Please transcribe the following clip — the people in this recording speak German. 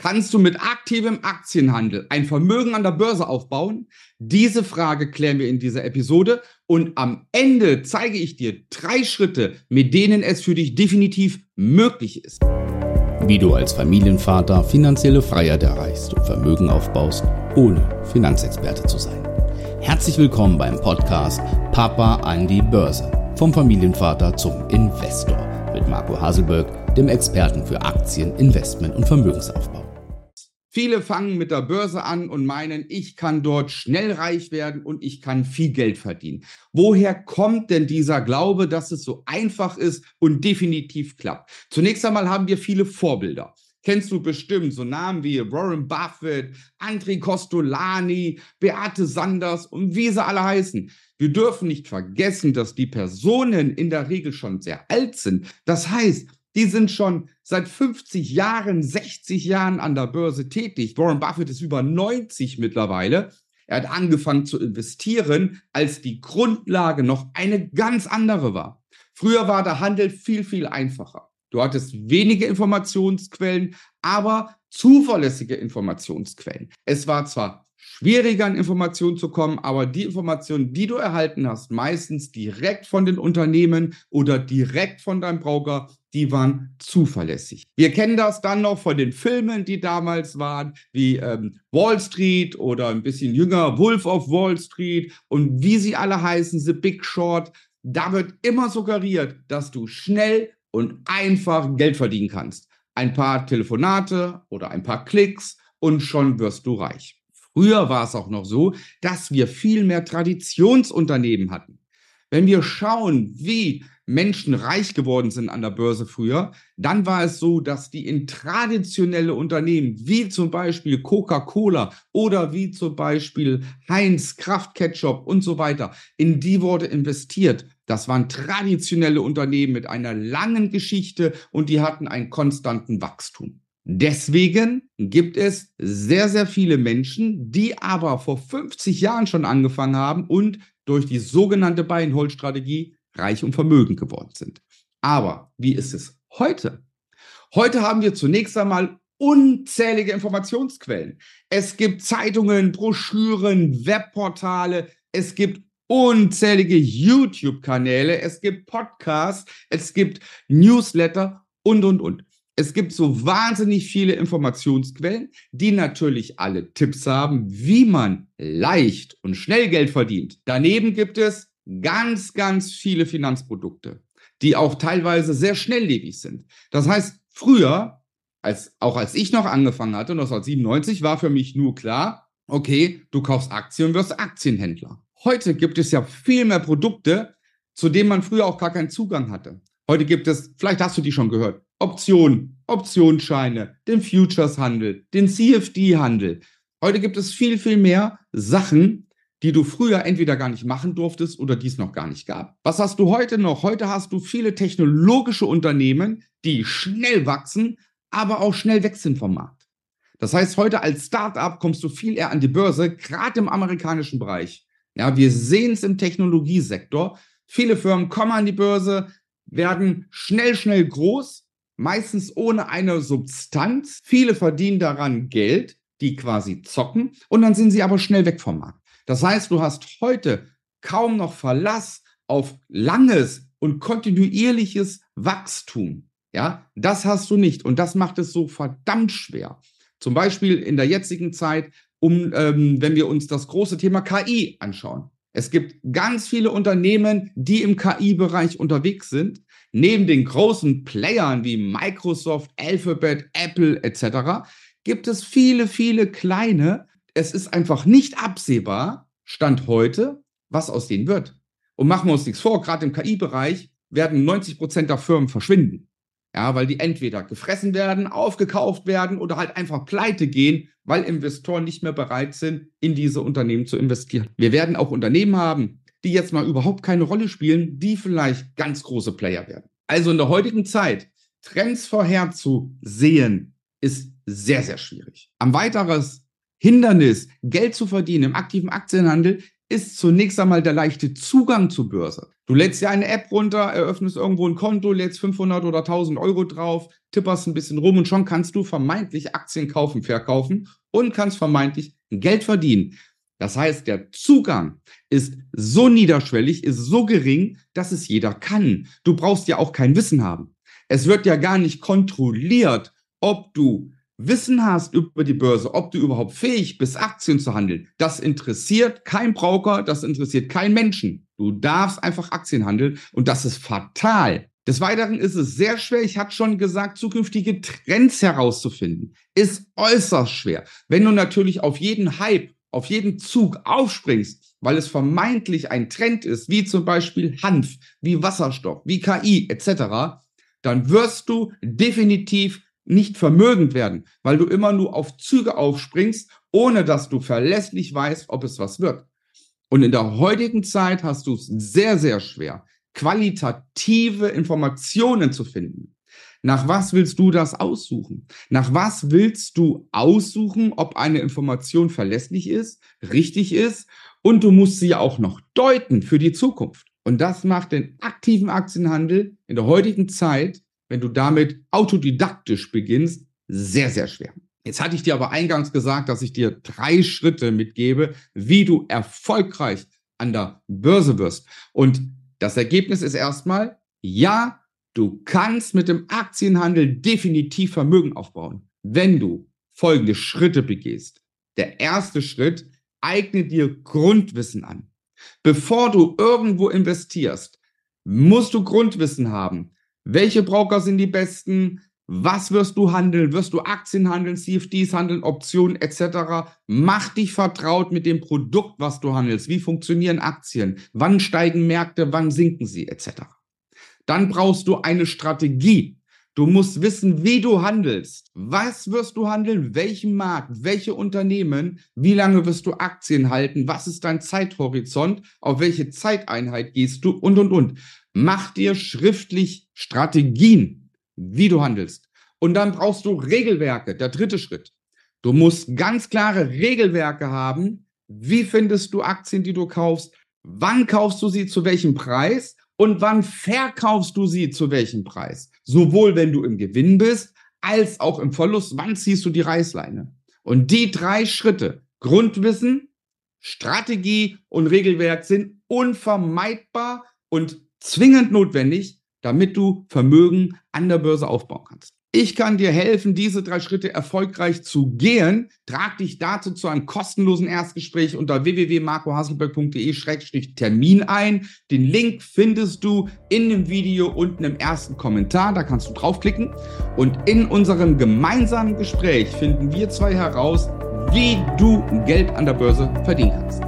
Kannst du mit aktivem Aktienhandel ein Vermögen an der Börse aufbauen? Diese Frage klären wir in dieser Episode und am Ende zeige ich dir drei Schritte, mit denen es für dich definitiv möglich ist. Wie du als Familienvater finanzielle Freiheit erreichst und Vermögen aufbaust, ohne Finanzexperte zu sein. Herzlich willkommen beim Podcast Papa an die Börse. Vom Familienvater zum Investor mit Marco Haselberg, dem Experten für Aktien, Investment und Vermögensaufbau. Viele fangen mit der Börse an und meinen, ich kann dort schnell reich werden und ich kann viel Geld verdienen. Woher kommt denn dieser Glaube, dass es so einfach ist und definitiv klappt? Zunächst einmal haben wir viele Vorbilder. Kennst du bestimmt so Namen wie Warren Buffett, André Costolani, Beate Sanders und wie sie alle heißen. Wir dürfen nicht vergessen, dass die Personen in der Regel schon sehr alt sind. Das heißt, die sind schon seit 50 Jahren, 60 Jahren an der Börse tätig. Warren Buffett ist über 90 mittlerweile. Er hat angefangen zu investieren, als die Grundlage noch eine ganz andere war. Früher war der Handel viel, viel einfacher. Du hattest wenige Informationsquellen, aber zuverlässige Informationsquellen. Es war zwar schwieriger an Informationen zu kommen, aber die Informationen, die du erhalten hast, meistens direkt von den Unternehmen oder direkt von deinem Broker, die waren zuverlässig. Wir kennen das dann noch von den Filmen, die damals waren, wie ähm, Wall Street oder ein bisschen jünger Wolf of Wall Street und wie sie alle heißen, The Big Short. Da wird immer suggeriert, dass du schnell und einfach Geld verdienen kannst. Ein paar Telefonate oder ein paar Klicks und schon wirst du reich. Früher war es auch noch so, dass wir viel mehr Traditionsunternehmen hatten. Wenn wir schauen, wie Menschen reich geworden sind an der Börse früher, dann war es so, dass die in traditionelle Unternehmen wie zum Beispiel Coca-Cola oder wie zum Beispiel Heinz, Kraft Ketchup und so weiter, in die wurde investiert. Das waren traditionelle Unternehmen mit einer langen Geschichte und die hatten einen konstanten Wachstum. Deswegen gibt es sehr, sehr viele Menschen, die aber vor 50 Jahren schon angefangen haben und durch die sogenannte Buy-and-Hold-Strategie reich und vermögend geworden sind. Aber wie ist es heute? Heute haben wir zunächst einmal unzählige Informationsquellen. Es gibt Zeitungen, Broschüren, Webportale, es gibt unzählige YouTube-Kanäle, es gibt Podcasts, es gibt Newsletter und, und, und. Es gibt so wahnsinnig viele Informationsquellen, die natürlich alle Tipps haben, wie man leicht und schnell Geld verdient. Daneben gibt es ganz, ganz viele Finanzprodukte, die auch teilweise sehr schnelllebig sind. Das heißt, früher, als, auch als ich noch angefangen hatte, 1997, war für mich nur klar, okay, du kaufst Aktien und wirst Aktienhändler. Heute gibt es ja viel mehr Produkte, zu denen man früher auch gar keinen Zugang hatte. Heute gibt es, vielleicht hast du die schon gehört, Optionen, Optionsscheine, den Futures-Handel, den CFD-Handel. Heute gibt es viel, viel mehr Sachen, die du früher entweder gar nicht machen durftest oder die es noch gar nicht gab. Was hast du heute noch? Heute hast du viele technologische Unternehmen, die schnell wachsen, aber auch schnell wechseln vom Markt. Das heißt, heute als Startup kommst du viel eher an die Börse, gerade im amerikanischen Bereich. Ja, wir sehen es im Technologiesektor. Viele Firmen kommen an die Börse, werden schnell, schnell groß, meistens ohne eine Substanz. Viele verdienen daran Geld, die quasi zocken und dann sind sie aber schnell weg vom Markt. Das heißt, du hast heute kaum noch Verlass auf langes und kontinuierliches Wachstum. Ja, das hast du nicht und das macht es so verdammt schwer. Zum Beispiel in der jetzigen Zeit, um, ähm, wenn wir uns das große Thema KI anschauen. Es gibt ganz viele Unternehmen, die im KI-Bereich unterwegs sind. Neben den großen Playern wie Microsoft, Alphabet, Apple etc. gibt es viele, viele kleine. Es ist einfach nicht absehbar, Stand heute, was aus denen wird. Und machen wir uns nichts vor, gerade im KI-Bereich werden 90 Prozent der Firmen verschwinden. Ja, weil die entweder gefressen werden, aufgekauft werden oder halt einfach pleite gehen, weil Investoren nicht mehr bereit sind, in diese Unternehmen zu investieren. Wir werden auch Unternehmen haben, die jetzt mal überhaupt keine Rolle spielen, die vielleicht ganz große Player werden. Also in der heutigen Zeit Trends vorherzusehen, ist sehr, sehr schwierig. Ein weiteres Hindernis, Geld zu verdienen im aktiven Aktienhandel, ist zunächst einmal der leichte Zugang zur Börse. Du lädst dir eine App runter, eröffnest irgendwo ein Konto, lädst 500 oder 1000 Euro drauf, tipperst ein bisschen rum und schon kannst du vermeintlich Aktien kaufen, verkaufen und kannst vermeintlich Geld verdienen. Das heißt, der Zugang ist so niederschwellig, ist so gering, dass es jeder kann. Du brauchst ja auch kein Wissen haben. Es wird ja gar nicht kontrolliert, ob du Wissen hast über die Börse, ob du überhaupt fähig bist, Aktien zu handeln, das interessiert kein Broker, das interessiert kein Menschen. Du darfst einfach Aktien handeln und das ist fatal. Des Weiteren ist es sehr schwer, ich hatte schon gesagt, zukünftige Trends herauszufinden. Ist äußerst schwer. Wenn du natürlich auf jeden Hype, auf jeden Zug aufspringst, weil es vermeintlich ein Trend ist, wie zum Beispiel Hanf, wie Wasserstoff, wie KI etc., dann wirst du definitiv nicht vermögend werden, weil du immer nur auf Züge aufspringst, ohne dass du verlässlich weißt, ob es was wird. Und in der heutigen Zeit hast du es sehr, sehr schwer, qualitative Informationen zu finden. Nach was willst du das aussuchen? Nach was willst du aussuchen, ob eine Information verlässlich ist, richtig ist und du musst sie ja auch noch deuten für die Zukunft. Und das macht den aktiven Aktienhandel in der heutigen Zeit wenn du damit autodidaktisch beginnst, sehr, sehr schwer. Jetzt hatte ich dir aber eingangs gesagt, dass ich dir drei Schritte mitgebe, wie du erfolgreich an der Börse wirst. Und das Ergebnis ist erstmal, ja, du kannst mit dem Aktienhandel definitiv Vermögen aufbauen, wenn du folgende Schritte begehst. Der erste Schritt, eigne dir Grundwissen an. Bevor du irgendwo investierst, musst du Grundwissen haben. Welche Broker sind die besten? Was wirst du handeln? Wirst du Aktien handeln, CFDs handeln, Optionen etc.? Mach dich vertraut mit dem Produkt, was du handelst. Wie funktionieren Aktien? Wann steigen Märkte? Wann sinken sie etc.? Dann brauchst du eine Strategie. Du musst wissen, wie du handelst. Was wirst du handeln? Welchen Markt? Welche Unternehmen? Wie lange wirst du Aktien halten? Was ist dein Zeithorizont? Auf welche Zeiteinheit gehst du? Und, und, und. Mach dir schriftlich Strategien, wie du handelst. Und dann brauchst du Regelwerke. Der dritte Schritt. Du musst ganz klare Regelwerke haben. Wie findest du Aktien, die du kaufst? Wann kaufst du sie zu welchem Preis? Und wann verkaufst du sie zu welchem Preis? Sowohl wenn du im Gewinn bist, als auch im Verlust. Wann ziehst du die Reißleine? Und die drei Schritte, Grundwissen, Strategie und Regelwerk sind unvermeidbar und zwingend notwendig, damit du Vermögen an der Börse aufbauen kannst. Ich kann dir helfen, diese drei Schritte erfolgreich zu gehen. Trag dich dazu zu einem kostenlosen Erstgespräch unter www.marcohaselberg.de-termin ein. Den Link findest du in dem Video unten im ersten Kommentar. Da kannst du draufklicken. Und in unserem gemeinsamen Gespräch finden wir zwei heraus, wie du Geld an der Börse verdienen kannst.